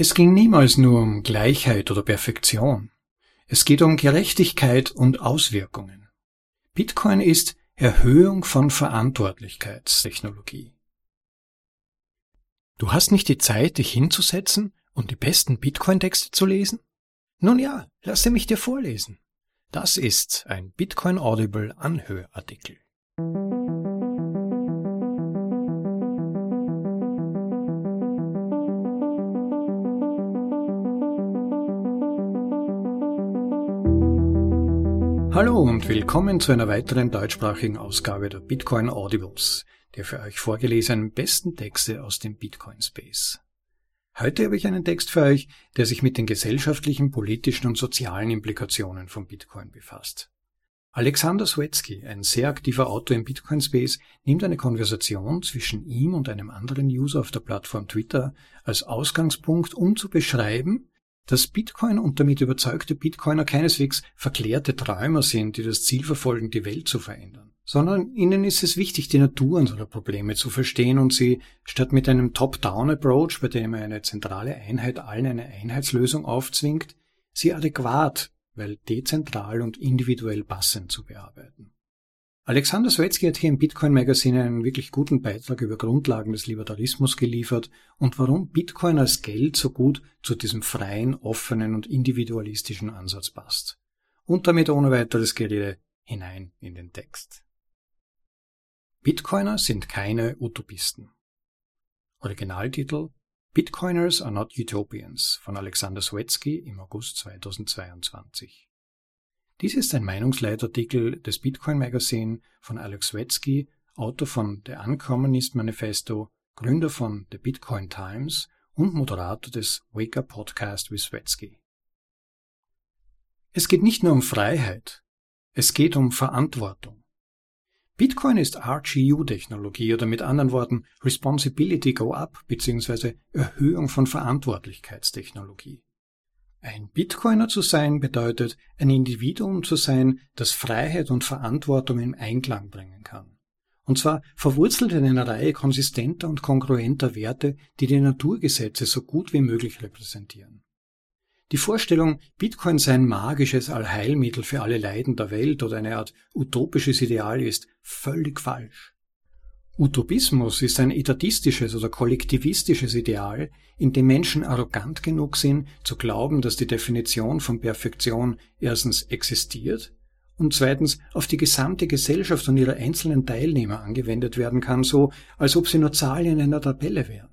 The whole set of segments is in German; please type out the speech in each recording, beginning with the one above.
Es ging niemals nur um Gleichheit oder Perfektion. Es geht um Gerechtigkeit und Auswirkungen. Bitcoin ist Erhöhung von Verantwortlichkeitstechnologie. Du hast nicht die Zeit, dich hinzusetzen und die besten Bitcoin-Texte zu lesen? Nun ja, lasse mich dir vorlesen. Das ist ein Bitcoin Audible Anhörartikel. Hallo und willkommen zu einer weiteren deutschsprachigen Ausgabe der Bitcoin Audibles, der für euch vorgelesenen besten Texte aus dem Bitcoin Space. Heute habe ich einen Text für euch, der sich mit den gesellschaftlichen, politischen und sozialen Implikationen von Bitcoin befasst. Alexander Swetsky, ein sehr aktiver Autor im Bitcoin Space, nimmt eine Konversation zwischen ihm und einem anderen User auf der Plattform Twitter als Ausgangspunkt, um zu beschreiben, dass Bitcoin und damit überzeugte Bitcoiner keineswegs verklärte Träumer sind, die das Ziel verfolgen, die Welt zu verändern, sondern ihnen ist es wichtig, die Natur unserer Probleme zu verstehen und sie statt mit einem Top-Down-Approach, bei dem eine zentrale Einheit allen eine Einheitslösung aufzwingt, sie adäquat, weil dezentral und individuell passend zu bearbeiten. Alexander Swetsky hat hier im Bitcoin Magazine einen wirklich guten Beitrag über Grundlagen des Libertarismus geliefert und warum Bitcoin als Geld so gut zu diesem freien, offenen und individualistischen Ansatz passt. Und damit ohne weiteres Gerede hinein in den Text. Bitcoiner sind keine Utopisten. Originaltitel Bitcoiners are not Utopians von Alexander Swetsky im August 2022. Dies ist ein Meinungsleitartikel des Bitcoin Magazine von Alex Swetsky, Autor von The Uncommunist Manifesto, Gründer von The Bitcoin Times und Moderator des Wake Up Podcast with Swetsky. Es geht nicht nur um Freiheit, es geht um Verantwortung. Bitcoin ist RGU-Technologie oder mit anderen Worten Responsibility Go Up bzw. Erhöhung von Verantwortlichkeitstechnologie. Ein Bitcoiner zu sein bedeutet, ein Individuum zu sein, das Freiheit und Verantwortung im Einklang bringen kann. Und zwar verwurzelt in einer Reihe konsistenter und kongruenter Werte, die die Naturgesetze so gut wie möglich repräsentieren. Die Vorstellung, Bitcoin sei ein magisches Allheilmittel für alle Leiden der Welt oder eine Art utopisches Ideal ist völlig falsch. Utopismus ist ein etatistisches oder kollektivistisches Ideal, in dem Menschen arrogant genug sind, zu glauben, dass die Definition von Perfektion erstens existiert und zweitens auf die gesamte Gesellschaft und ihre einzelnen Teilnehmer angewendet werden kann, so als ob sie nur Zahlen in einer Tabelle wären.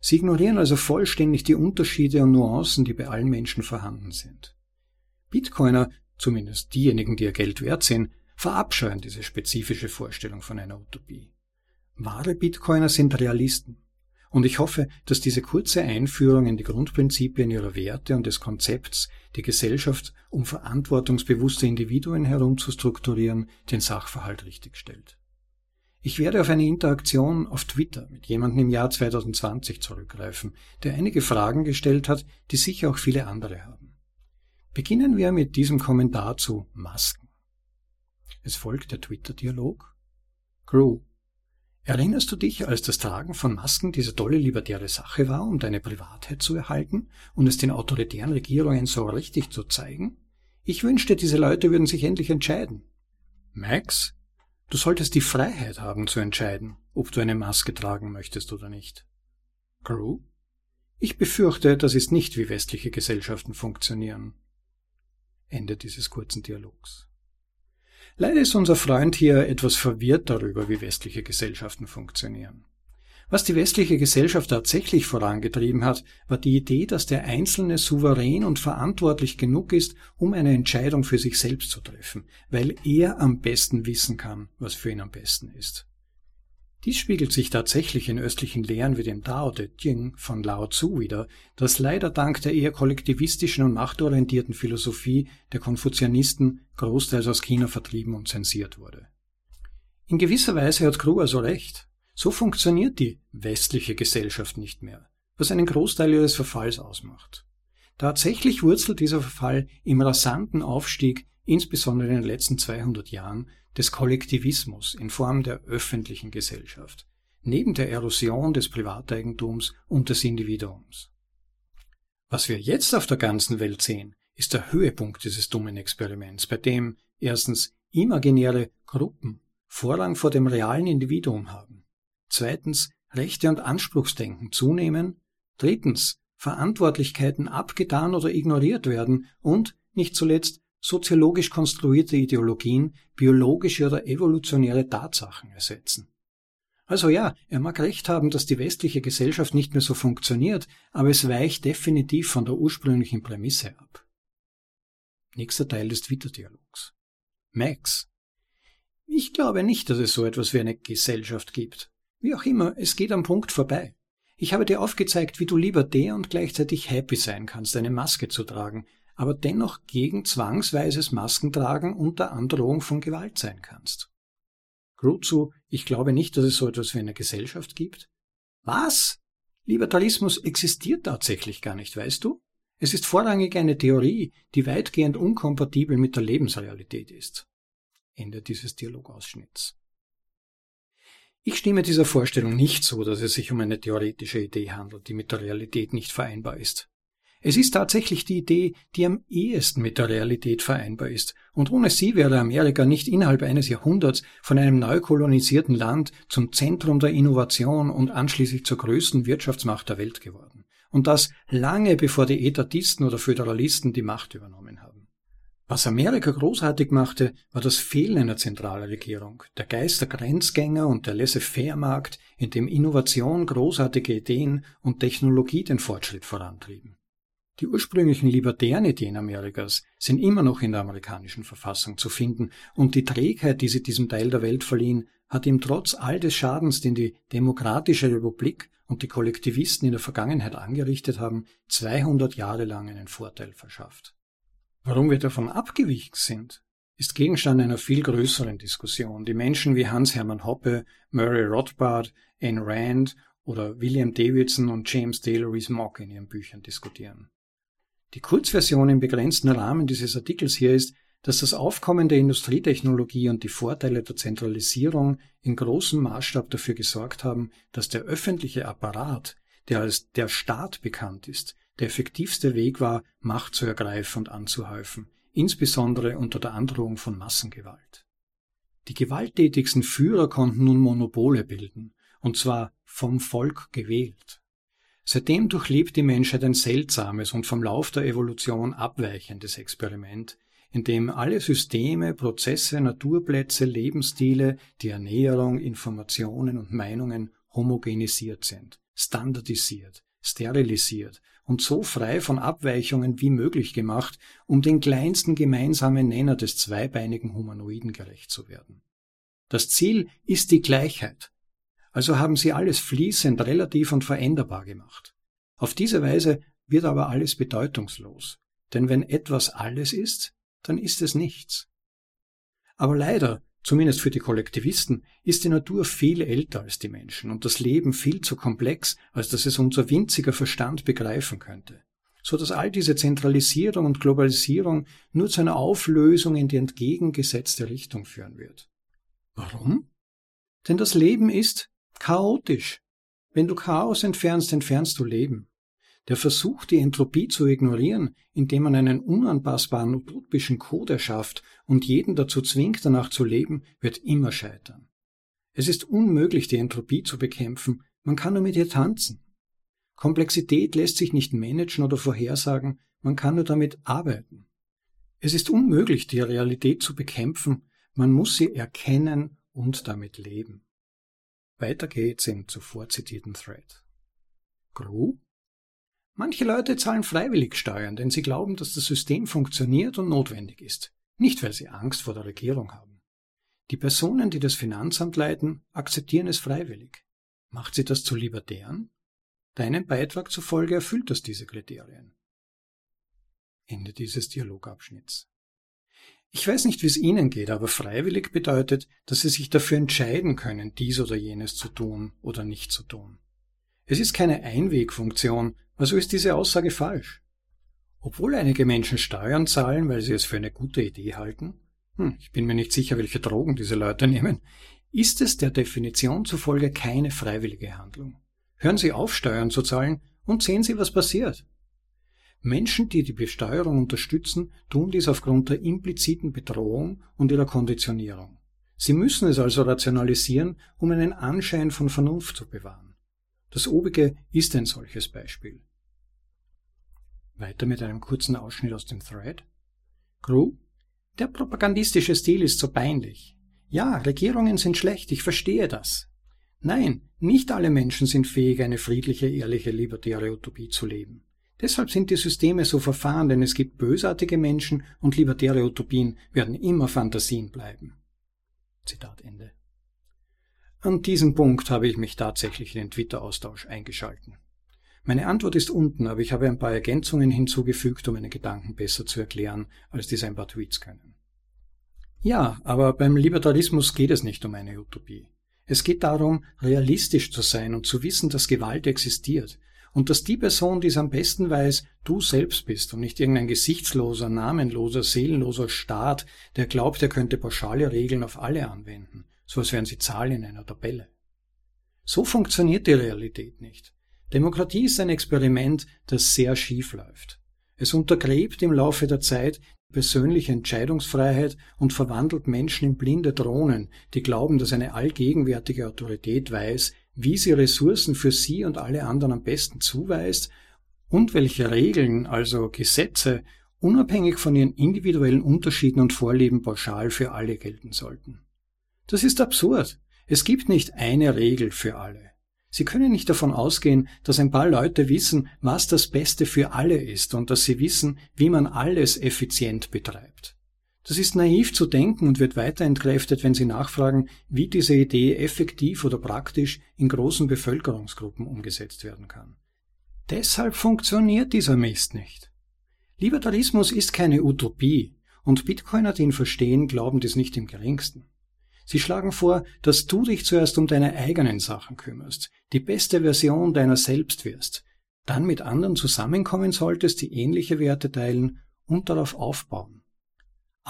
Sie ignorieren also vollständig die Unterschiede und Nuancen, die bei allen Menschen vorhanden sind. Bitcoiner, zumindest diejenigen, die ihr Geld wert sind, verabscheuen diese spezifische Vorstellung von einer Utopie. Wahre Bitcoiner sind Realisten. Und ich hoffe, dass diese kurze Einführung in die Grundprinzipien ihrer Werte und des Konzepts, die Gesellschaft um verantwortungsbewusste Individuen herum zu strukturieren, den Sachverhalt richtigstellt. Ich werde auf eine Interaktion auf Twitter mit jemandem im Jahr 2020 zurückgreifen, der einige Fragen gestellt hat, die sicher auch viele andere haben. Beginnen wir mit diesem Kommentar zu Masken. Es folgt der Twitter-Dialog. Crew, Erinnerst du dich, als das Tragen von Masken diese tolle libertäre Sache war, um deine Privatheit zu erhalten und es den autoritären Regierungen so richtig zu zeigen? Ich wünschte, diese Leute würden sich endlich entscheiden. Max, du solltest die Freiheit haben zu entscheiden, ob du eine Maske tragen möchtest oder nicht. Crew? Ich befürchte, das ist nicht, wie westliche Gesellschaften funktionieren. Ende dieses kurzen Dialogs. Leider ist unser Freund hier etwas verwirrt darüber, wie westliche Gesellschaften funktionieren. Was die westliche Gesellschaft tatsächlich vorangetrieben hat, war die Idee, dass der Einzelne souverän und verantwortlich genug ist, um eine Entscheidung für sich selbst zu treffen, weil er am besten wissen kann, was für ihn am besten ist. Dies spiegelt sich tatsächlich in östlichen Lehren wie dem Tao Te Ching von Lao Tzu wieder, das leider dank der eher kollektivistischen und machtorientierten Philosophie der Konfuzianisten großteils aus China vertrieben und zensiert wurde. In gewisser Weise hat Kru also recht. So funktioniert die westliche Gesellschaft nicht mehr, was einen Großteil ihres Verfalls ausmacht. Tatsächlich wurzelt dieser Verfall im rasanten Aufstieg, insbesondere in den letzten 200 Jahren, des Kollektivismus in Form der öffentlichen Gesellschaft, neben der Erosion des Privateigentums und des Individuums. Was wir jetzt auf der ganzen Welt sehen, ist der Höhepunkt dieses dummen Experiments, bei dem erstens imaginäre Gruppen Vorrang vor dem realen Individuum haben, zweitens Rechte und Anspruchsdenken zunehmen, drittens Verantwortlichkeiten abgetan oder ignoriert werden und, nicht zuletzt, soziologisch konstruierte Ideologien biologische oder evolutionäre Tatsachen ersetzen. Also ja, er mag recht haben, dass die westliche Gesellschaft nicht mehr so funktioniert, aber es weicht definitiv von der ursprünglichen Prämisse ab. Nächster Teil des Twitter-Dialogs. Max. Ich glaube nicht, dass es so etwas wie eine Gesellschaft gibt. Wie auch immer, es geht am Punkt vorbei. Ich habe dir aufgezeigt, wie du lieber der und gleichzeitig happy sein kannst, eine Maske zu tragen, aber dennoch gegen zwangsweises Maskentragen unter Androhung von Gewalt sein kannst. Gruzu, ich glaube nicht, dass es so etwas wie eine Gesellschaft gibt. Was? Libertarismus existiert tatsächlich gar nicht, weißt du? Es ist vorrangig eine Theorie, die weitgehend unkompatibel mit der Lebensrealität ist. Ende dieses Dialogausschnitts. Ich stimme dieser Vorstellung nicht zu, dass es sich um eine theoretische Idee handelt, die mit der Realität nicht vereinbar ist. Es ist tatsächlich die Idee, die am ehesten mit der Realität vereinbar ist, und ohne sie wäre Amerika nicht innerhalb eines Jahrhunderts von einem neu kolonisierten Land zum Zentrum der Innovation und anschließend zur größten Wirtschaftsmacht der Welt geworden. Und das lange bevor die Etatisten oder Föderalisten die Macht übernommen haben. Was Amerika großartig machte, war das Fehlen einer Zentralregierung, der Geist der Grenzgänger und der Laissez-faire-Markt, in dem Innovation, großartige Ideen und Technologie den Fortschritt vorantrieben. Die ursprünglichen libertären Ideen Amerikas sind immer noch in der amerikanischen Verfassung zu finden, und die Trägheit, die sie diesem Teil der Welt verliehen, hat ihm trotz all des Schadens, den die Demokratische Republik und die Kollektivisten in der Vergangenheit angerichtet haben, 200 Jahre lang einen Vorteil verschafft. Warum wir davon abgewichen sind, ist Gegenstand einer viel größeren Diskussion, die Menschen wie Hans-Hermann Hoppe, Murray Rothbard, Ayn Rand oder William Davidson und James Taylor Rees-Mogg in ihren Büchern diskutieren. Die Kurzversion im begrenzten Rahmen dieses Artikels hier ist, dass das Aufkommen der Industrietechnologie und die Vorteile der Zentralisierung in großem Maßstab dafür gesorgt haben, dass der öffentliche Apparat, der als der Staat bekannt ist, der effektivste Weg war, Macht zu ergreifen und anzuhäufen, insbesondere unter der Androhung von Massengewalt. Die gewalttätigsten Führer konnten nun Monopole bilden, und zwar vom Volk gewählt. Seitdem durchlebt die Menschheit ein seltsames und vom Lauf der Evolution abweichendes Experiment, in dem alle Systeme, Prozesse, Naturplätze, Lebensstile, die Ernährung, Informationen und Meinungen homogenisiert sind, standardisiert, sterilisiert und so frei von Abweichungen wie möglich gemacht, um den kleinsten gemeinsamen Nenner des zweibeinigen Humanoiden gerecht zu werden. Das Ziel ist die Gleichheit, also haben sie alles fließend, relativ und veränderbar gemacht. Auf diese Weise wird aber alles bedeutungslos. Denn wenn etwas alles ist, dann ist es nichts. Aber leider, zumindest für die Kollektivisten, ist die Natur viel älter als die Menschen und das Leben viel zu komplex, als dass es unser winziger Verstand begreifen könnte, so dass all diese Zentralisierung und Globalisierung nur zu einer Auflösung in die entgegengesetzte Richtung führen wird. Warum? Denn das Leben ist, chaotisch. Wenn du Chaos entfernst, entfernst du Leben. Der Versuch, die Entropie zu ignorieren, indem man einen unanpassbaren utopischen Code erschafft und jeden dazu zwingt, danach zu leben, wird immer scheitern. Es ist unmöglich, die Entropie zu bekämpfen, man kann nur mit ihr tanzen. Komplexität lässt sich nicht managen oder vorhersagen, man kann nur damit arbeiten. Es ist unmöglich, die Realität zu bekämpfen, man muss sie erkennen und damit leben. Weiter geht's im zuvor zitierten Thread. Gru? Manche Leute zahlen freiwillig Steuern, denn sie glauben, dass das System funktioniert und notwendig ist, nicht weil sie Angst vor der Regierung haben. Die Personen, die das Finanzamt leiten, akzeptieren es freiwillig. Macht sie das zu libertären? Deinem Beitrag zufolge erfüllt das diese Kriterien. Ende dieses Dialogabschnitts. Ich weiß nicht, wie es Ihnen geht, aber freiwillig bedeutet, dass Sie sich dafür entscheiden können, dies oder jenes zu tun oder nicht zu tun. Es ist keine Einwegfunktion, also ist diese Aussage falsch. Obwohl einige Menschen Steuern zahlen, weil sie es für eine gute Idee halten, hm, ich bin mir nicht sicher, welche Drogen diese Leute nehmen, ist es der Definition zufolge keine freiwillige Handlung. Hören Sie auf, Steuern zu zahlen und sehen Sie, was passiert. Menschen, die die Besteuerung unterstützen, tun dies aufgrund der impliziten Bedrohung und ihrer Konditionierung. Sie müssen es also rationalisieren, um einen Anschein von Vernunft zu bewahren. Das obige ist ein solches Beispiel. Weiter mit einem kurzen Ausschnitt aus dem Thread. Crew, der propagandistische Stil ist so peinlich. Ja, Regierungen sind schlecht, ich verstehe das. Nein, nicht alle Menschen sind fähig, eine friedliche, ehrliche, libertäre Utopie zu leben. Deshalb sind die Systeme so verfahren, denn es gibt bösartige Menschen und libertäre Utopien werden immer Fantasien bleiben. Zitat Ende. An diesem Punkt habe ich mich tatsächlich in den Twitter-Austausch eingeschalten. Meine Antwort ist unten, aber ich habe ein paar Ergänzungen hinzugefügt, um meine Gedanken besser zu erklären, als dies ein paar Tweets können. Ja, aber beim Libertarismus geht es nicht um eine Utopie. Es geht darum, realistisch zu sein und zu wissen, dass Gewalt existiert und dass die Person, die es am besten weiß, du selbst bist und nicht irgendein gesichtsloser, namenloser, seelenloser Staat, der glaubt, er könnte pauschale Regeln auf alle anwenden, so als wären sie Zahlen in einer Tabelle. So funktioniert die Realität nicht. Demokratie ist ein Experiment, das sehr schief läuft. Es untergräbt im Laufe der Zeit persönliche Entscheidungsfreiheit und verwandelt Menschen in blinde Drohnen, die glauben, dass eine allgegenwärtige Autorität weiß, wie sie Ressourcen für sie und alle anderen am besten zuweist und welche Regeln, also Gesetze, unabhängig von ihren individuellen Unterschieden und Vorlieben pauschal für alle gelten sollten. Das ist absurd. Es gibt nicht eine Regel für alle. Sie können nicht davon ausgehen, dass ein paar Leute wissen, was das Beste für alle ist und dass sie wissen, wie man alles effizient betreibt. Das ist naiv zu denken und wird weiter entkräftet, wenn Sie nachfragen, wie diese Idee effektiv oder praktisch in großen Bevölkerungsgruppen umgesetzt werden kann. Deshalb funktioniert dieser Mist nicht. Libertarismus ist keine Utopie und Bitcoiner, die ihn verstehen, glauben dies nicht im geringsten. Sie schlagen vor, dass du dich zuerst um deine eigenen Sachen kümmerst, die beste Version deiner selbst wirst, dann mit anderen zusammenkommen solltest, die ähnliche Werte teilen und darauf aufbauen.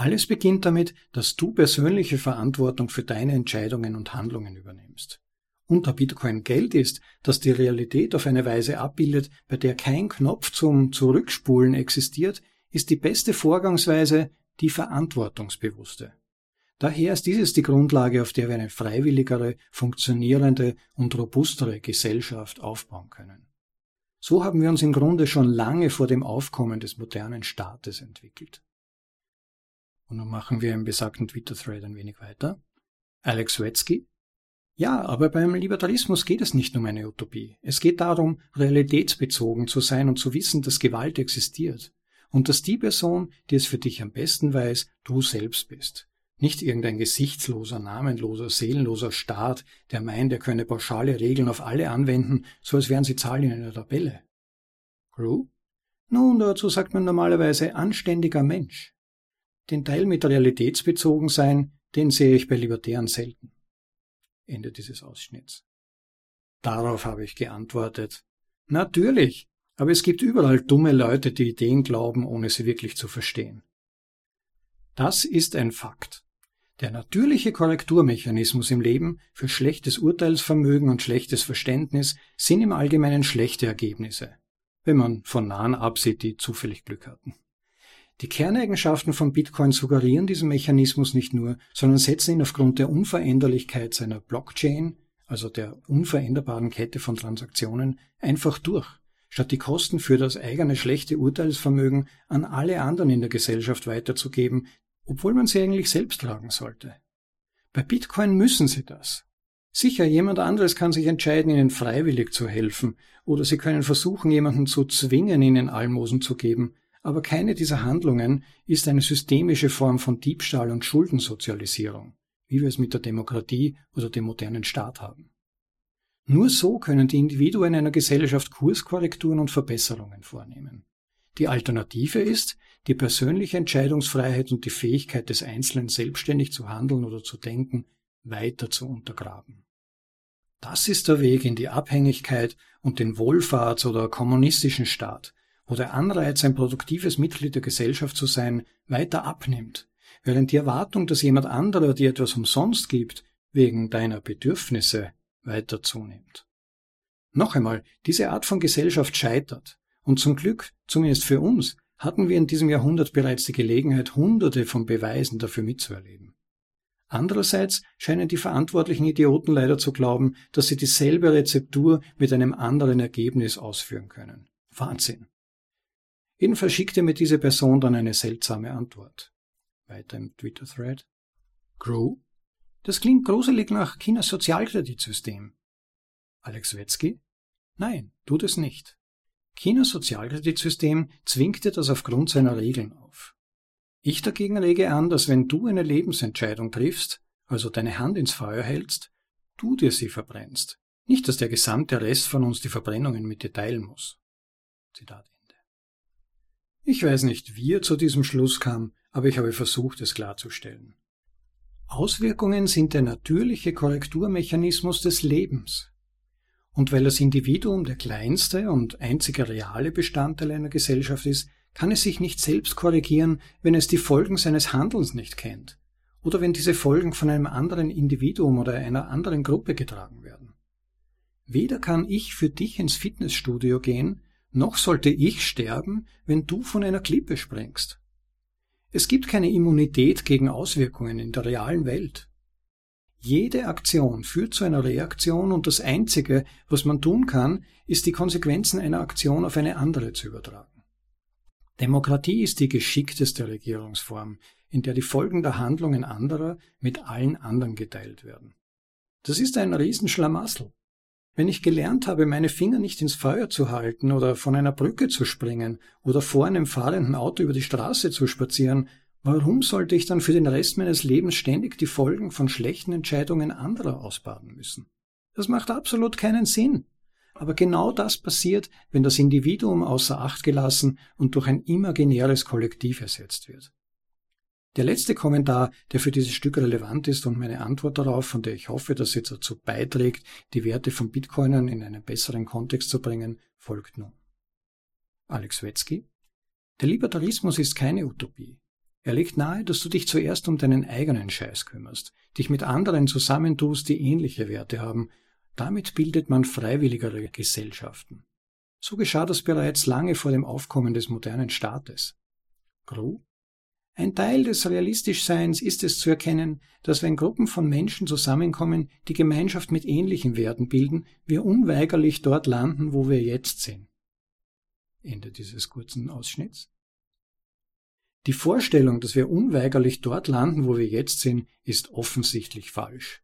Alles beginnt damit, dass du persönliche Verantwortung für deine Entscheidungen und Handlungen übernimmst. Und da Bitcoin Geld ist, das die Realität auf eine Weise abbildet, bei der kein Knopf zum Zurückspulen existiert, ist die beste Vorgangsweise die verantwortungsbewusste. Daher ist dieses die Grundlage, auf der wir eine freiwilligere, funktionierende und robustere Gesellschaft aufbauen können. So haben wir uns im Grunde schon lange vor dem Aufkommen des modernen Staates entwickelt. Und nun machen wir im besagten Twitter-Thread ein wenig weiter. Alex Wetzky. Ja, aber beim Libertarismus geht es nicht um eine Utopie. Es geht darum, realitätsbezogen zu sein und zu wissen, dass Gewalt existiert. Und dass die Person, die es für dich am besten weiß, du selbst bist. Nicht irgendein gesichtsloser, namenloser, seelenloser Staat, der meint, er könne pauschale Regeln auf alle anwenden, so als wären sie Zahlen in einer Tabelle. Crew? Nun, dazu sagt man normalerweise anständiger Mensch. Den Teil mit realitätsbezogen sein, den sehe ich bei Libertären selten. Ende dieses Ausschnitts. Darauf habe ich geantwortet. Natürlich, aber es gibt überall dumme Leute, die Ideen glauben, ohne sie wirklich zu verstehen. Das ist ein Fakt. Der natürliche Korrekturmechanismus im Leben für schlechtes Urteilsvermögen und schlechtes Verständnis sind im Allgemeinen schlechte Ergebnisse, wenn man von nahen absieht, die zufällig Glück hatten. Die Kerneigenschaften von Bitcoin suggerieren diesen Mechanismus nicht nur, sondern setzen ihn aufgrund der Unveränderlichkeit seiner Blockchain, also der unveränderbaren Kette von Transaktionen, einfach durch, statt die Kosten für das eigene schlechte Urteilsvermögen an alle anderen in der Gesellschaft weiterzugeben, obwohl man sie eigentlich selbst tragen sollte. Bei Bitcoin müssen sie das. Sicher, jemand anderes kann sich entscheiden, ihnen freiwillig zu helfen, oder sie können versuchen, jemanden zu zwingen, ihnen Almosen zu geben, aber keine dieser Handlungen ist eine systemische Form von Diebstahl und Schuldensozialisierung, wie wir es mit der Demokratie oder dem modernen Staat haben. Nur so können die Individuen einer Gesellschaft Kurskorrekturen und Verbesserungen vornehmen. Die Alternative ist, die persönliche Entscheidungsfreiheit und die Fähigkeit des Einzelnen selbstständig zu handeln oder zu denken weiter zu untergraben. Das ist der Weg in die Abhängigkeit und den Wohlfahrts- oder kommunistischen Staat, wo der Anreiz, ein produktives Mitglied der Gesellschaft zu sein, weiter abnimmt, während die Erwartung, dass jemand anderer dir etwas umsonst gibt, wegen deiner Bedürfnisse weiter zunimmt. Noch einmal, diese Art von Gesellschaft scheitert, Und zum Glück, zumindest für uns, hatten wir in diesem Jahrhundert bereits die Gelegenheit, hunderte von Beweisen dafür mitzuerleben. Andererseits scheinen die verantwortlichen Idioten leider zu glauben, dass sie dieselbe Rezeptur mit einem anderen Ergebnis ausführen können. Wahnsinn. Jedenfalls schickte mir diese Person dann eine seltsame Antwort. Weiter im Twitter-Thread. Crew? Das klingt gruselig nach Chinas Sozialkreditsystem. Alex Wetzky? Nein, tut es nicht. Chinas Sozialkreditsystem zwingt dir das aufgrund seiner Regeln auf. Ich dagegen rege an, dass wenn du eine Lebensentscheidung triffst, also deine Hand ins Feuer hältst, du dir sie verbrennst. Nicht, dass der gesamte Rest von uns die Verbrennungen mit dir teilen muss. Zitat. Ich weiß nicht, wie er zu diesem Schluss kam, aber ich habe versucht, es klarzustellen. Auswirkungen sind der natürliche Korrekturmechanismus des Lebens. Und weil das Individuum der kleinste und einzige reale Bestandteil einer Gesellschaft ist, kann es sich nicht selbst korrigieren, wenn es die Folgen seines Handelns nicht kennt oder wenn diese Folgen von einem anderen Individuum oder einer anderen Gruppe getragen werden. Weder kann ich für dich ins Fitnessstudio gehen, noch sollte ich sterben, wenn du von einer Klippe springst. Es gibt keine Immunität gegen Auswirkungen in der realen Welt. Jede Aktion führt zu einer Reaktion und das Einzige, was man tun kann, ist die Konsequenzen einer Aktion auf eine andere zu übertragen. Demokratie ist die geschickteste Regierungsform, in der die Folgen der Handlungen anderer mit allen anderen geteilt werden. Das ist ein Riesenschlamassel. Wenn ich gelernt habe, meine Finger nicht ins Feuer zu halten oder von einer Brücke zu springen oder vor einem fahrenden Auto über die Straße zu spazieren, warum sollte ich dann für den Rest meines Lebens ständig die Folgen von schlechten Entscheidungen anderer ausbaden müssen? Das macht absolut keinen Sinn. Aber genau das passiert, wenn das Individuum außer Acht gelassen und durch ein imaginäres Kollektiv ersetzt wird. Der letzte Kommentar, der für dieses Stück relevant ist und meine Antwort darauf, von der ich hoffe, dass sie dazu beiträgt, die Werte von Bitcoinern in einen besseren Kontext zu bringen, folgt nun. Alex Wetzky. Der Libertarismus ist keine Utopie. Er legt nahe, dass du dich zuerst um deinen eigenen Scheiß kümmerst, dich mit anderen zusammentust, die ähnliche Werte haben. Damit bildet man freiwilligere Gesellschaften. So geschah das bereits lange vor dem Aufkommen des modernen Staates. Gru? Ein Teil des Realistischseins ist es zu erkennen, dass wenn Gruppen von Menschen zusammenkommen, die Gemeinschaft mit ähnlichen Werten bilden, wir unweigerlich dort landen, wo wir jetzt sind. Ende dieses kurzen Ausschnitts. Die Vorstellung, dass wir unweigerlich dort landen, wo wir jetzt sind, ist offensichtlich falsch.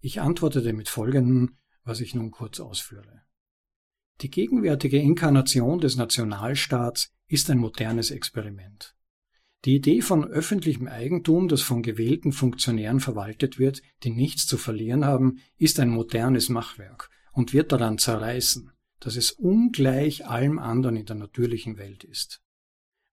Ich antwortete mit folgendem, was ich nun kurz ausführe. Die gegenwärtige Inkarnation des Nationalstaats ist ein modernes Experiment. Die Idee von öffentlichem Eigentum, das von gewählten Funktionären verwaltet wird, die nichts zu verlieren haben, ist ein modernes Machwerk und wird daran zerreißen, dass es ungleich allem anderen in der natürlichen Welt ist.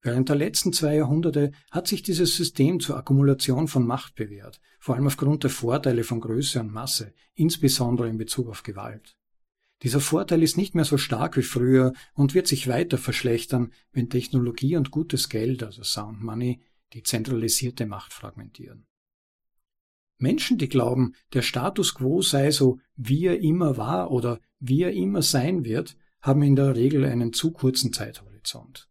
Während der letzten zwei Jahrhunderte hat sich dieses System zur Akkumulation von Macht bewährt, vor allem aufgrund der Vorteile von Größe und Masse, insbesondere in Bezug auf Gewalt. Dieser Vorteil ist nicht mehr so stark wie früher und wird sich weiter verschlechtern, wenn Technologie und gutes Geld, also Sound Money, die zentralisierte Macht fragmentieren. Menschen, die glauben, der Status quo sei so, wie er immer war oder wie er immer sein wird, haben in der Regel einen zu kurzen Zeithorizont.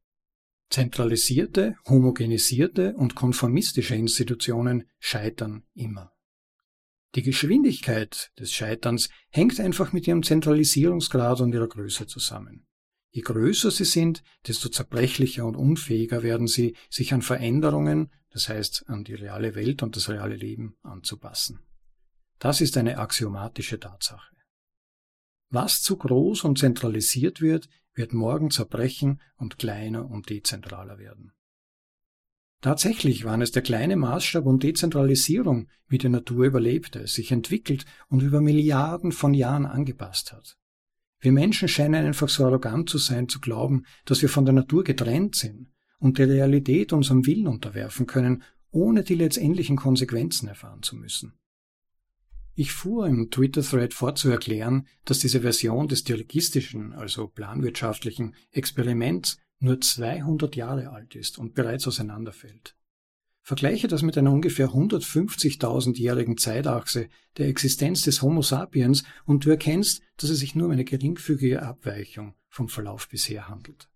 Zentralisierte, homogenisierte und konformistische Institutionen scheitern immer. Die Geschwindigkeit des Scheiterns hängt einfach mit ihrem Zentralisierungsgrad und ihrer Größe zusammen. Je größer sie sind, desto zerbrechlicher und unfähiger werden sie, sich an Veränderungen, das heißt an die reale Welt und das reale Leben anzupassen. Das ist eine axiomatische Tatsache. Was zu groß und zentralisiert wird, wird morgen zerbrechen und kleiner und dezentraler werden. Tatsächlich waren es der kleine Maßstab und Dezentralisierung, wie die Natur überlebte, sich entwickelt und über Milliarden von Jahren angepasst hat. Wir Menschen scheinen einfach so arrogant zu sein, zu glauben, dass wir von der Natur getrennt sind und die Realität unserem Willen unterwerfen können, ohne die letztendlichen Konsequenzen erfahren zu müssen. Ich fuhr im Twitter-Thread fort zu erklären, dass diese Version des dirigistischen, also planwirtschaftlichen Experiments nur 200 Jahre alt ist und bereits auseinanderfällt. Vergleiche das mit einer ungefähr 150.000-jährigen Zeitachse der Existenz des Homo sapiens und du erkennst, dass es sich nur um eine geringfügige Abweichung vom Verlauf bisher handelt.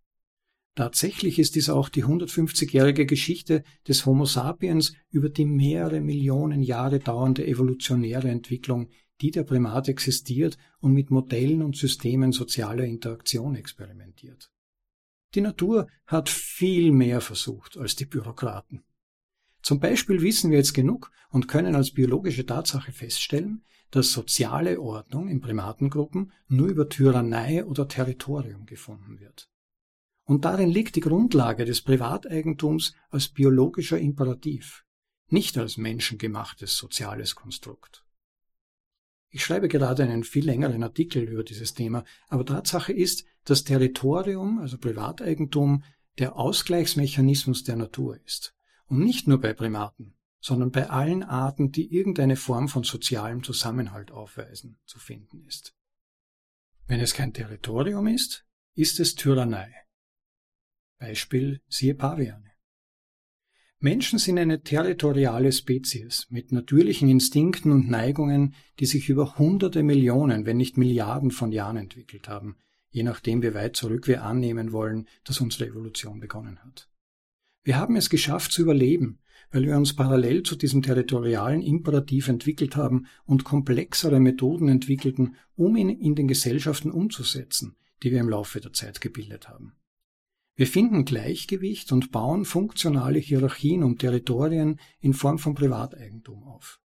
Tatsächlich ist dies auch die 150-jährige Geschichte des Homo sapiens über die mehrere Millionen Jahre dauernde evolutionäre Entwicklung, die der Primat existiert und mit Modellen und Systemen sozialer Interaktion experimentiert. Die Natur hat viel mehr versucht als die Bürokraten. Zum Beispiel wissen wir jetzt genug und können als biologische Tatsache feststellen, dass soziale Ordnung in Primatengruppen nur über Tyrannei oder Territorium gefunden wird. Und darin liegt die Grundlage des Privateigentums als biologischer Imperativ, nicht als menschengemachtes soziales Konstrukt. Ich schreibe gerade einen viel längeren Artikel über dieses Thema, aber Tatsache ist, dass Territorium, also Privateigentum, der Ausgleichsmechanismus der Natur ist. Und nicht nur bei Primaten, sondern bei allen Arten, die irgendeine Form von sozialem Zusammenhalt aufweisen, zu finden ist. Wenn es kein Territorium ist, ist es Tyrannei. Beispiel siehe Paviane. Menschen sind eine territoriale Spezies mit natürlichen Instinkten und Neigungen, die sich über hunderte Millionen, wenn nicht Milliarden von Jahren entwickelt haben, je nachdem wie weit zurück wir annehmen wollen, dass unsere Evolution begonnen hat. Wir haben es geschafft zu überleben, weil wir uns parallel zu diesem territorialen Imperativ entwickelt haben und komplexere Methoden entwickelten, um ihn in den Gesellschaften umzusetzen, die wir im Laufe der Zeit gebildet haben. Wir finden Gleichgewicht und bauen funktionale Hierarchien um Territorien in Form von Privateigentum auf.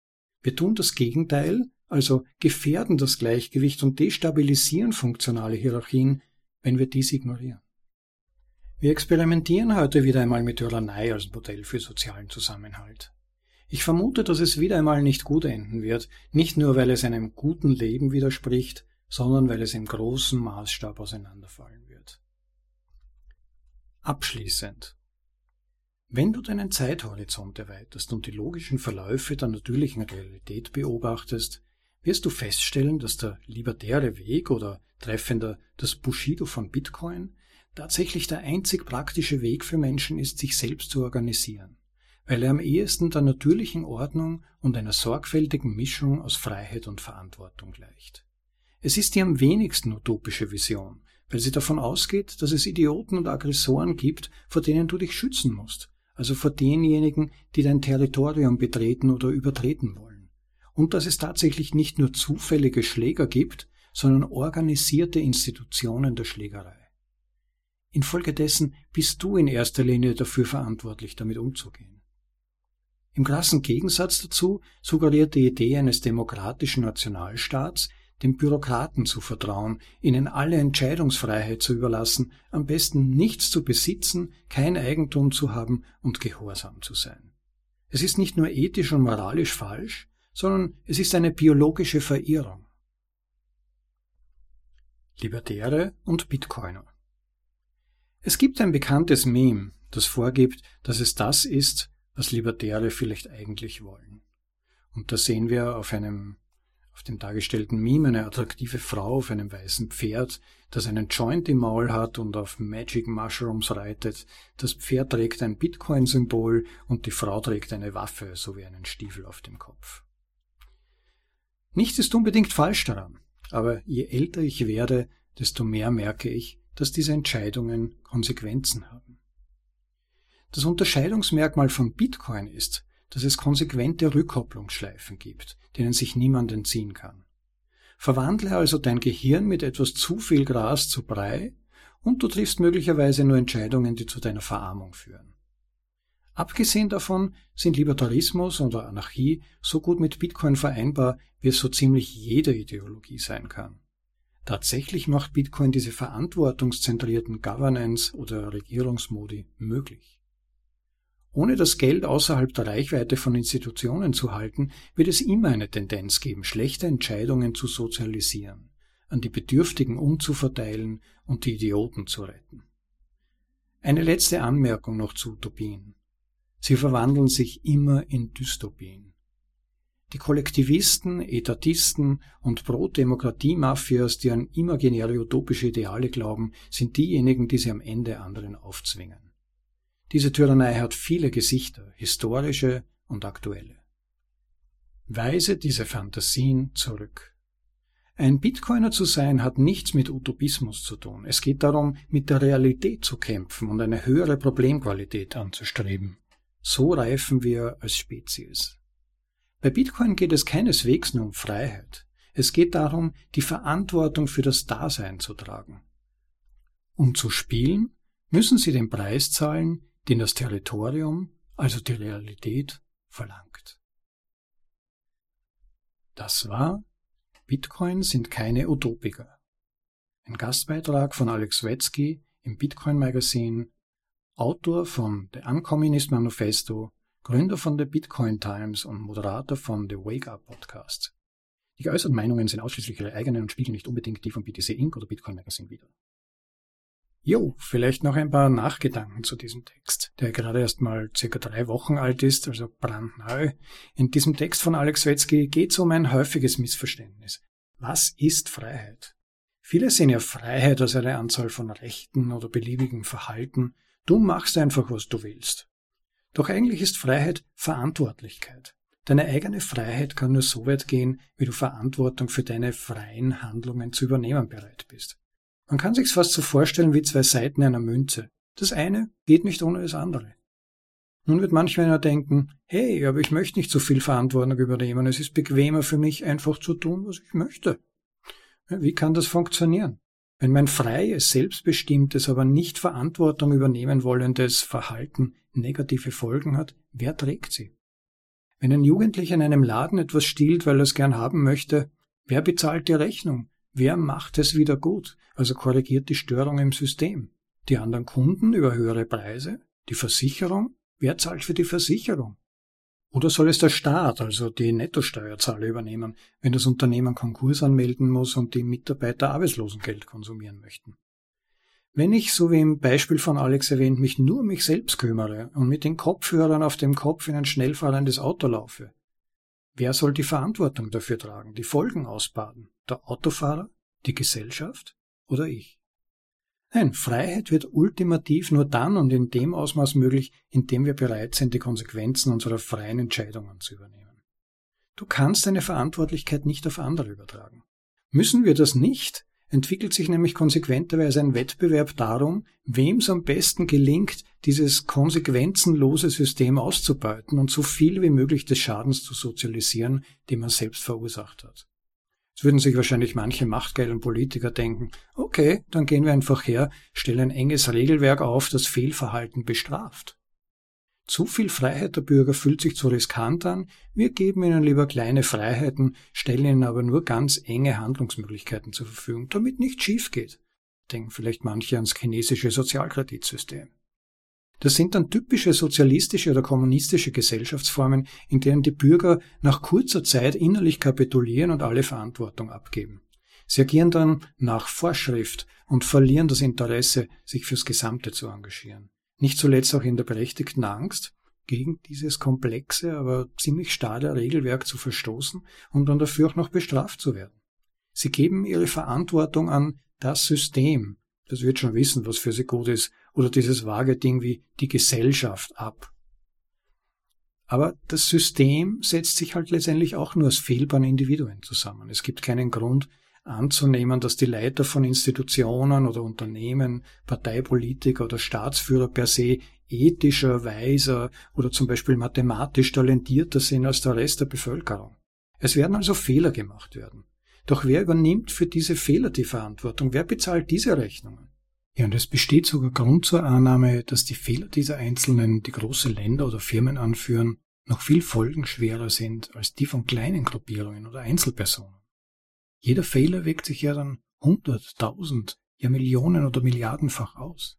Wir tun das Gegenteil, also gefährden das Gleichgewicht und destabilisieren funktionale Hierarchien, wenn wir dies ignorieren. Wir experimentieren heute wieder einmal mit Tyrannei als Modell für sozialen Zusammenhalt. Ich vermute, dass es wieder einmal nicht gut enden wird, nicht nur weil es einem guten Leben widerspricht, sondern weil es im großen Maßstab auseinanderfallen Abschließend. Wenn du deinen Zeithorizont erweiterst und die logischen Verläufe der natürlichen Realität beobachtest, wirst du feststellen, dass der libertäre Weg oder treffender das Bushido von Bitcoin tatsächlich der einzig praktische Weg für Menschen ist, sich selbst zu organisieren, weil er am ehesten der natürlichen Ordnung und einer sorgfältigen Mischung aus Freiheit und Verantwortung gleicht. Es ist die am wenigsten utopische Vision, weil sie davon ausgeht, dass es Idioten und Aggressoren gibt, vor denen du dich schützen musst, also vor denjenigen, die dein Territorium betreten oder übertreten wollen. Und dass es tatsächlich nicht nur zufällige Schläger gibt, sondern organisierte Institutionen der Schlägerei. Infolgedessen bist du in erster Linie dafür verantwortlich, damit umzugehen. Im krassen Gegensatz dazu suggeriert die Idee eines demokratischen Nationalstaats, den Bürokraten zu vertrauen, ihnen alle Entscheidungsfreiheit zu überlassen, am besten nichts zu besitzen, kein Eigentum zu haben und gehorsam zu sein. Es ist nicht nur ethisch und moralisch falsch, sondern es ist eine biologische Verirrung. Libertäre und Bitcoiner. Es gibt ein bekanntes Meme, das vorgibt, dass es das ist, was Libertäre vielleicht eigentlich wollen. Und da sehen wir auf einem auf dem dargestellten Meme eine attraktive Frau auf einem weißen Pferd, das einen Joint im Maul hat und auf Magic Mushrooms reitet. Das Pferd trägt ein Bitcoin-Symbol und die Frau trägt eine Waffe sowie einen Stiefel auf dem Kopf. Nichts ist unbedingt falsch daran, aber je älter ich werde, desto mehr merke ich, dass diese Entscheidungen Konsequenzen haben. Das Unterscheidungsmerkmal von Bitcoin ist, dass es konsequente Rückkopplungsschleifen gibt, denen sich niemand entziehen kann. Verwandle also dein Gehirn mit etwas zu viel Gras zu Brei und du triffst möglicherweise nur Entscheidungen, die zu deiner Verarmung führen. Abgesehen davon sind Libertarismus oder Anarchie so gut mit Bitcoin vereinbar, wie es so ziemlich jede Ideologie sein kann. Tatsächlich macht Bitcoin diese verantwortungszentrierten Governance oder Regierungsmodi möglich. Ohne das Geld außerhalb der Reichweite von Institutionen zu halten, wird es immer eine Tendenz geben, schlechte Entscheidungen zu sozialisieren, an die Bedürftigen umzuverteilen und die Idioten zu retten. Eine letzte Anmerkung noch zu Utopien. Sie verwandeln sich immer in Dystopien. Die Kollektivisten, Etatisten und Pro-Demokratie-Mafias, die an imaginäre utopische Ideale glauben, sind diejenigen, die sie am Ende anderen aufzwingen. Diese Tyrannei hat viele Gesichter, historische und aktuelle. Weise diese Fantasien zurück. Ein Bitcoiner zu sein hat nichts mit Utopismus zu tun. Es geht darum, mit der Realität zu kämpfen und eine höhere Problemqualität anzustreben. So reifen wir als Spezies. Bei Bitcoin geht es keineswegs nur um Freiheit. Es geht darum, die Verantwortung für das Dasein zu tragen. Um zu spielen, müssen Sie den Preis zahlen, den das Territorium, also die Realität, verlangt. Das war Bitcoin sind keine Utopiker. Ein Gastbeitrag von Alex Wetzky im Bitcoin Magazine, Autor von The Uncommunist Manifesto, Gründer von The Bitcoin Times und Moderator von The Wake Up Podcast. Die geäußerten Meinungen sind ausschließlich ihre eigenen und spiegeln nicht unbedingt die von BTC Inc. oder Bitcoin Magazine wider. Jo, vielleicht noch ein paar Nachgedanken zu diesem Text, der gerade erst mal circa drei Wochen alt ist, also brandneu. In diesem Text von Alex Wetzky geht es um ein häufiges Missverständnis. Was ist Freiheit? Viele sehen ja Freiheit als eine Anzahl von Rechten oder beliebigem Verhalten. Du machst einfach, was du willst. Doch eigentlich ist Freiheit Verantwortlichkeit. Deine eigene Freiheit kann nur so weit gehen, wie du Verantwortung für deine freien Handlungen zu übernehmen bereit bist. Man kann sich's fast so vorstellen wie zwei Seiten einer Münze. Das eine geht nicht ohne das andere. Nun wird manch einer denken, hey, aber ich möchte nicht so viel Verantwortung übernehmen, es ist bequemer für mich, einfach zu tun, was ich möchte. Wie kann das funktionieren? Wenn mein freies, selbstbestimmtes, aber nicht Verantwortung übernehmen wollendes Verhalten negative Folgen hat, wer trägt sie? Wenn ein Jugendlicher in einem Laden etwas stiehlt, weil er es gern haben möchte, wer bezahlt die Rechnung? Wer macht es wieder gut, also korrigiert die Störung im System? Die anderen Kunden über höhere Preise? Die Versicherung? Wer zahlt für die Versicherung? Oder soll es der Staat, also die Nettosteuerzahler, übernehmen, wenn das Unternehmen Konkurs anmelden muss und die Mitarbeiter Arbeitslosengeld konsumieren möchten? Wenn ich, so wie im Beispiel von Alex erwähnt, mich nur um mich selbst kümmere und mit den Kopfhörern auf dem Kopf in ein schnellfahrendes Auto laufe, Wer soll die Verantwortung dafür tragen, die Folgen ausbaden? Der Autofahrer, die Gesellschaft oder ich? Nein, Freiheit wird ultimativ nur dann und in dem Ausmaß möglich, indem wir bereit sind, die Konsequenzen unserer freien Entscheidungen zu übernehmen. Du kannst deine Verantwortlichkeit nicht auf andere übertragen. Müssen wir das nicht, entwickelt sich nämlich konsequenterweise ein Wettbewerb darum, wem es am besten gelingt, dieses konsequenzenlose System auszubeuten und so viel wie möglich des Schadens zu sozialisieren, den man selbst verursacht hat. Jetzt würden sich wahrscheinlich manche machtgeilen Politiker denken, okay, dann gehen wir einfach her, stellen ein enges Regelwerk auf, das Fehlverhalten bestraft. Zu viel Freiheit der Bürger fühlt sich zu riskant an, wir geben ihnen lieber kleine Freiheiten, stellen ihnen aber nur ganz enge Handlungsmöglichkeiten zur Verfügung, damit nicht schief geht. Denken vielleicht manche ans chinesische Sozialkreditsystem. Das sind dann typische sozialistische oder kommunistische Gesellschaftsformen, in denen die Bürger nach kurzer Zeit innerlich kapitulieren und alle Verantwortung abgeben. Sie agieren dann nach Vorschrift und verlieren das Interesse, sich fürs Gesamte zu engagieren nicht zuletzt auch in der berechtigten Angst, gegen dieses komplexe, aber ziemlich starre Regelwerk zu verstoßen und dann dafür auch noch bestraft zu werden. Sie geben ihre Verantwortung an das System, das wird schon wissen, was für sie gut ist, oder dieses vage Ding wie die Gesellschaft ab. Aber das System setzt sich halt letztendlich auch nur aus fehlbaren Individuen zusammen. Es gibt keinen Grund, anzunehmen, dass die Leiter von Institutionen oder Unternehmen, Parteipolitiker oder Staatsführer per se ethischer, weiser oder zum Beispiel mathematisch talentierter sind als der Rest der Bevölkerung. Es werden also Fehler gemacht werden. Doch wer übernimmt für diese Fehler die Verantwortung? Wer bezahlt diese Rechnungen? Ja, und es besteht sogar Grund zur Annahme, dass die Fehler dieser Einzelnen, die große Länder oder Firmen anführen, noch viel folgenschwerer sind als die von kleinen Gruppierungen oder Einzelpersonen. Jeder Fehler wirkt sich ja dann hunderttausend, ja Millionen oder Milliardenfach aus.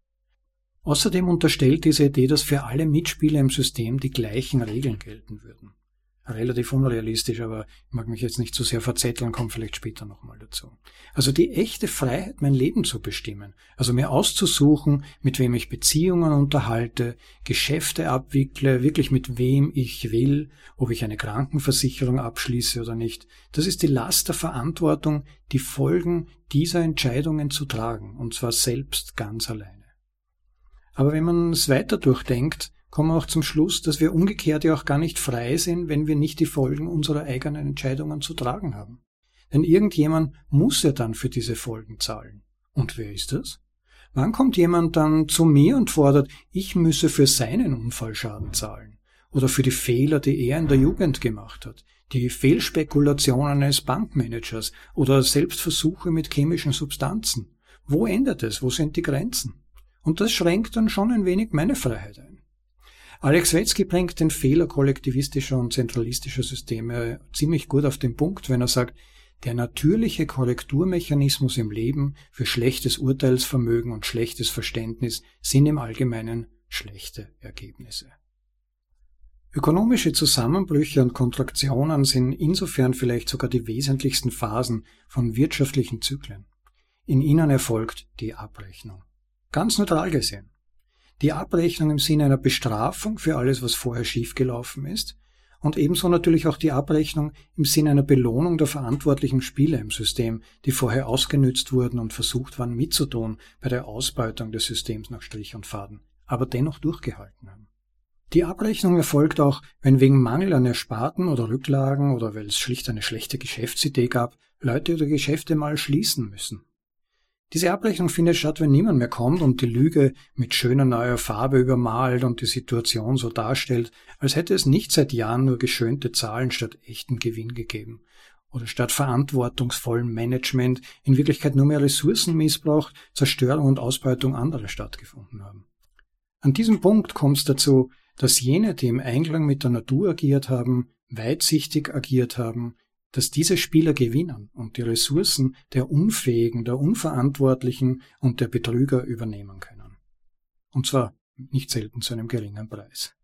Außerdem unterstellt diese Idee, dass für alle Mitspieler im System die gleichen Regeln gelten würden relativ unrealistisch, aber ich mag mich jetzt nicht zu so sehr verzetteln, komme vielleicht später nochmal dazu. Also die echte Freiheit, mein Leben zu bestimmen, also mir auszusuchen, mit wem ich Beziehungen unterhalte, Geschäfte abwickle, wirklich mit wem ich will, ob ich eine Krankenversicherung abschließe oder nicht, das ist die Last der Verantwortung, die Folgen dieser Entscheidungen zu tragen, und zwar selbst ganz alleine. Aber wenn man es weiter durchdenkt, kommen auch zum Schluss, dass wir umgekehrt ja auch gar nicht frei sind, wenn wir nicht die Folgen unserer eigenen Entscheidungen zu tragen haben. Denn irgendjemand muss ja dann für diese Folgen zahlen. Und wer ist das? Wann kommt jemand dann zu mir und fordert, ich müsse für seinen Unfallschaden zahlen? Oder für die Fehler, die er in der Jugend gemacht hat? Die Fehlspekulationen eines Bankmanagers oder Selbstversuche mit chemischen Substanzen? Wo endet es? Wo sind die Grenzen? Und das schränkt dann schon ein wenig meine Freiheit ein. Alex Wetzky bringt den Fehler kollektivistischer und zentralistischer Systeme ziemlich gut auf den Punkt, wenn er sagt, der natürliche Korrekturmechanismus im Leben für schlechtes Urteilsvermögen und schlechtes Verständnis sind im Allgemeinen schlechte Ergebnisse. Ökonomische Zusammenbrüche und Kontraktionen sind insofern vielleicht sogar die wesentlichsten Phasen von wirtschaftlichen Zyklen. In ihnen erfolgt die Abrechnung. Ganz neutral gesehen. Die Abrechnung im Sinne einer Bestrafung für alles, was vorher schiefgelaufen ist, und ebenso natürlich auch die Abrechnung im Sinne einer Belohnung der verantwortlichen Spieler im System, die vorher ausgenützt wurden und versucht waren mitzutun bei der Ausbeutung des Systems nach Strich und Faden, aber dennoch durchgehalten haben. Die Abrechnung erfolgt auch, wenn wegen Mangel an Ersparten oder Rücklagen oder weil es schlicht eine schlechte Geschäftsidee gab, Leute oder Geschäfte mal schließen müssen. Diese Abrechnung findet statt, wenn niemand mehr kommt und die Lüge mit schöner neuer Farbe übermalt und die Situation so darstellt, als hätte es nicht seit Jahren nur geschönte Zahlen statt echten Gewinn gegeben oder statt verantwortungsvollem Management in Wirklichkeit nur mehr Ressourcenmissbrauch, Zerstörung und Ausbeutung anderer stattgefunden haben. An diesem Punkt kommt es dazu, dass jene, die im Einklang mit der Natur agiert haben, weitsichtig agiert haben, dass diese Spieler gewinnen und die Ressourcen der Unfähigen, der Unverantwortlichen und der Betrüger übernehmen können. Und zwar nicht selten zu einem geringen Preis.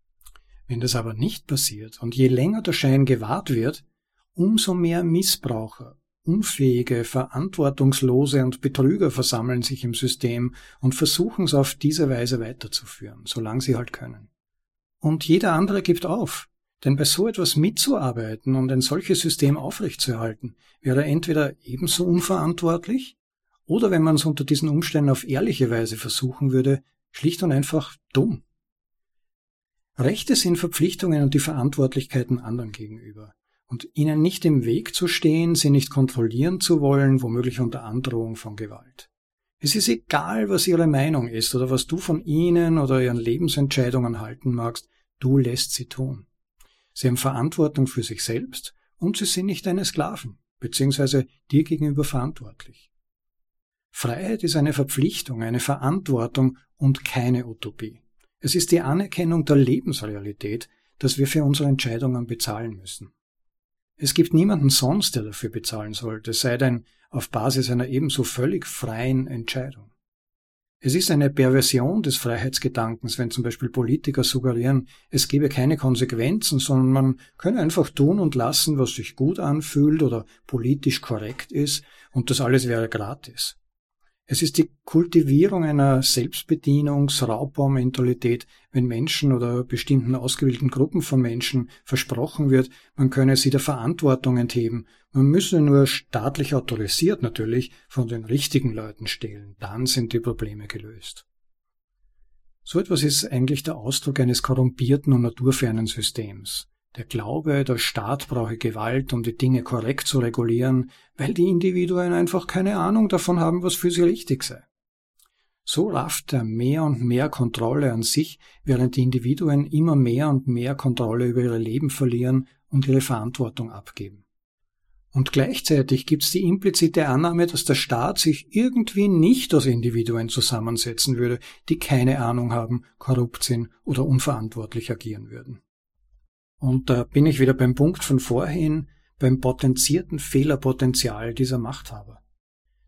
Wenn das aber nicht passiert und je länger der Schein gewahrt wird, umso mehr Missbraucher, Unfähige, Verantwortungslose und Betrüger versammeln sich im System und versuchen es auf diese Weise weiterzuführen, solange sie halt können. Und jeder andere gibt auf, denn bei so etwas mitzuarbeiten und ein solches System aufrechtzuerhalten, wäre entweder ebenso unverantwortlich oder, wenn man es unter diesen Umständen auf ehrliche Weise versuchen würde, schlicht und einfach dumm. Rechte sind Verpflichtungen und die Verantwortlichkeiten anderen gegenüber. Und ihnen nicht im Weg zu stehen, sie nicht kontrollieren zu wollen, womöglich unter Androhung von Gewalt. Es ist egal, was ihre Meinung ist oder was du von ihnen oder ihren Lebensentscheidungen halten magst, du lässt sie tun. Sie haben Verantwortung für sich selbst und sie sind nicht deine Sklaven, beziehungsweise dir gegenüber verantwortlich. Freiheit ist eine Verpflichtung, eine Verantwortung und keine Utopie. Es ist die Anerkennung der Lebensrealität, dass wir für unsere Entscheidungen bezahlen müssen. Es gibt niemanden sonst, der dafür bezahlen sollte, sei denn auf Basis einer ebenso völlig freien Entscheidung. Es ist eine Perversion des Freiheitsgedankens, wenn zum Beispiel Politiker suggerieren, es gebe keine Konsequenzen, sondern man könne einfach tun und lassen, was sich gut anfühlt oder politisch korrekt ist, und das alles wäre gratis. Es ist die Kultivierung einer Selbstbedienungs-Raubbaumentalität, wenn Menschen oder bestimmten ausgewählten Gruppen von Menschen versprochen wird, man könne sie der Verantwortung entheben. Man müsse nur staatlich autorisiert natürlich von den richtigen Leuten stehlen. Dann sind die Probleme gelöst. So etwas ist eigentlich der Ausdruck eines korrumpierten und naturfernen Systems. Der Glaube, der Staat brauche Gewalt, um die Dinge korrekt zu regulieren, weil die Individuen einfach keine Ahnung davon haben, was für sie richtig sei. So rafft er mehr und mehr Kontrolle an sich, während die Individuen immer mehr und mehr Kontrolle über ihre Leben verlieren und ihre Verantwortung abgeben. Und gleichzeitig gibt es die implizite Annahme, dass der Staat sich irgendwie nicht aus Individuen zusammensetzen würde, die keine Ahnung haben, korrupt sind oder unverantwortlich agieren würden. Und da bin ich wieder beim Punkt von vorhin, beim potenzierten Fehlerpotenzial dieser Machthaber.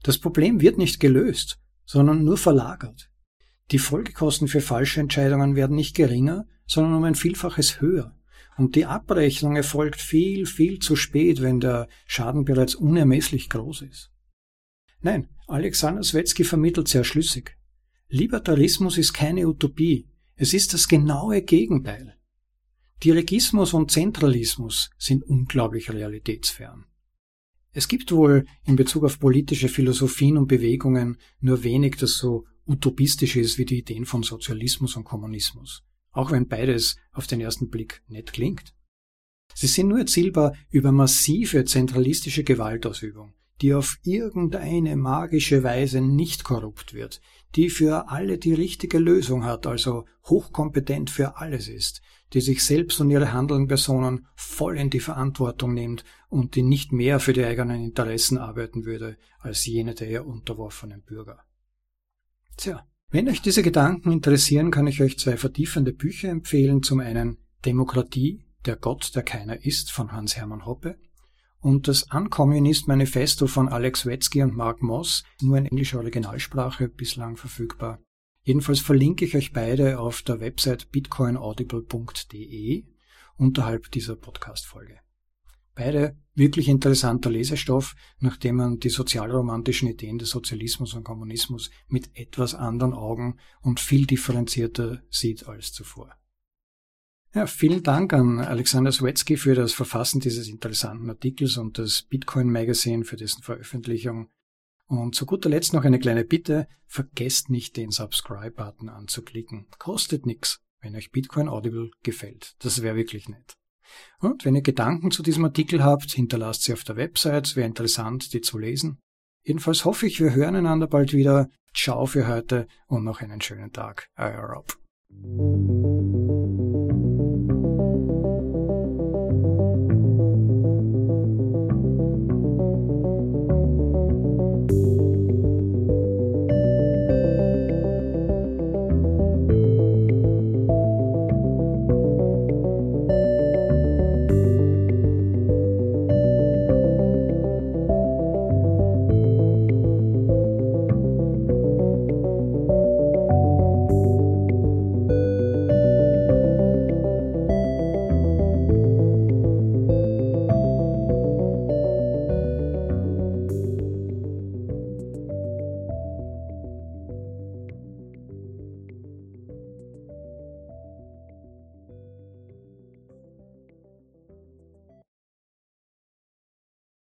Das Problem wird nicht gelöst, sondern nur verlagert. Die Folgekosten für falsche Entscheidungen werden nicht geringer, sondern um ein Vielfaches höher. Und die Abrechnung erfolgt viel, viel zu spät, wenn der Schaden bereits unermesslich groß ist. Nein, Alexander Swetzky vermittelt sehr schlüssig. Libertarismus ist keine Utopie. Es ist das genaue Gegenteil. Dirigismus und Zentralismus sind unglaublich realitätsfern. Es gibt wohl in Bezug auf politische Philosophien und Bewegungen nur wenig, das so utopistisch ist wie die Ideen von Sozialismus und Kommunismus, auch wenn beides auf den ersten Blick nett klingt. Sie sind nur erzielbar über massive zentralistische Gewaltausübung, die auf irgendeine magische Weise nicht korrupt wird, die für alle die richtige Lösung hat, also hochkompetent für alles ist, die sich selbst und ihre handelnden Personen voll in die Verantwortung nimmt und die nicht mehr für die eigenen Interessen arbeiten würde als jene der ihr unterworfenen Bürger. Tja, wenn euch diese Gedanken interessieren, kann ich euch zwei vertiefende Bücher empfehlen. Zum einen Demokratie, der Gott, der keiner ist, von Hans-Hermann Hoppe und das Uncommunist Manifesto von Alex Wetzky und Mark Moss, nur in englischer Originalsprache bislang verfügbar. Jedenfalls verlinke ich euch beide auf der Website bitcoinaudible.de unterhalb dieser Podcast-Folge. Beide wirklich interessanter Lesestoff, nachdem man die sozialromantischen Ideen des Sozialismus und Kommunismus mit etwas anderen Augen und viel differenzierter sieht als zuvor. Ja, vielen Dank an Alexander Swetzky für das Verfassen dieses interessanten Artikels und das Bitcoin Magazine für dessen Veröffentlichung. Und zu guter Letzt noch eine kleine Bitte, vergesst nicht den Subscribe-Button anzuklicken. Kostet nix, wenn euch Bitcoin Audible gefällt. Das wäre wirklich nett. Und wenn ihr Gedanken zu diesem Artikel habt, hinterlasst sie auf der Website, wäre interessant, die zu lesen. Jedenfalls hoffe ich, wir hören einander bald wieder. Ciao für heute und noch einen schönen Tag. Euer Rob.